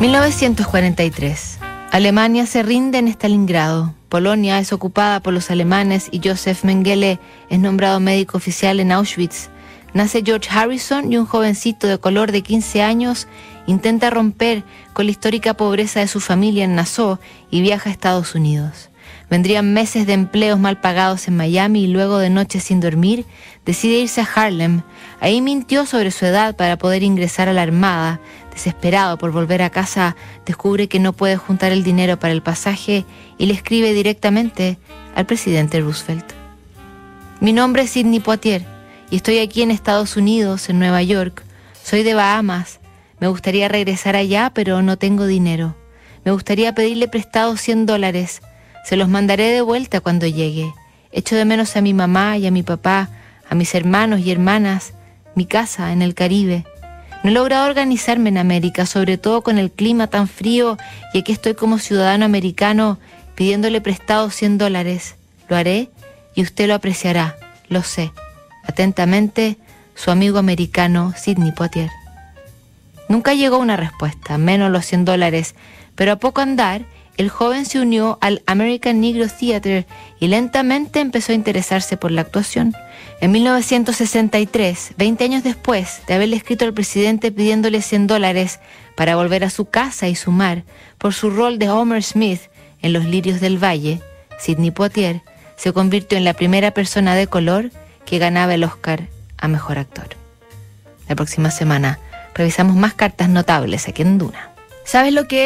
1943. Alemania se rinde en Stalingrado. Polonia es ocupada por los alemanes y Joseph Mengele es nombrado médico oficial en Auschwitz. Nace George Harrison y un jovencito de color de 15 años intenta romper con la histórica pobreza de su familia en Nassau y viaja a Estados Unidos. Vendrían meses de empleos mal pagados en Miami y luego de noches sin dormir, decide irse a Harlem. Ahí mintió sobre su edad para poder ingresar a la Armada. Desesperado por volver a casa, descubre que no puede juntar el dinero para el pasaje y le escribe directamente al presidente Roosevelt. Mi nombre es Sidney Poitier y estoy aquí en Estados Unidos, en Nueva York. Soy de Bahamas. Me gustaría regresar allá, pero no tengo dinero. Me gustaría pedirle prestado 100 dólares. Se los mandaré de vuelta cuando llegue. Echo de menos a mi mamá y a mi papá, a mis hermanos y hermanas, mi casa en el Caribe. No he logrado organizarme en América, sobre todo con el clima tan frío y aquí estoy como ciudadano americano pidiéndole prestado 100 dólares. Lo haré y usted lo apreciará, lo sé. Atentamente, su amigo americano Sidney Poitier. Nunca llegó una respuesta, menos los 100 dólares, pero a poco andar, el joven se unió al American Negro Theater y lentamente empezó a interesarse por la actuación. En 1963, 20 años después de haberle escrito al presidente pidiéndole 100 dólares para volver a su casa y sumar por su rol de Homer Smith en Los Lirios del Valle, Sidney Poitier se convirtió en la primera persona de color que ganaba el Oscar a Mejor Actor. La próxima semana revisamos más cartas notables aquí en Duna. ¿Sabes lo que es?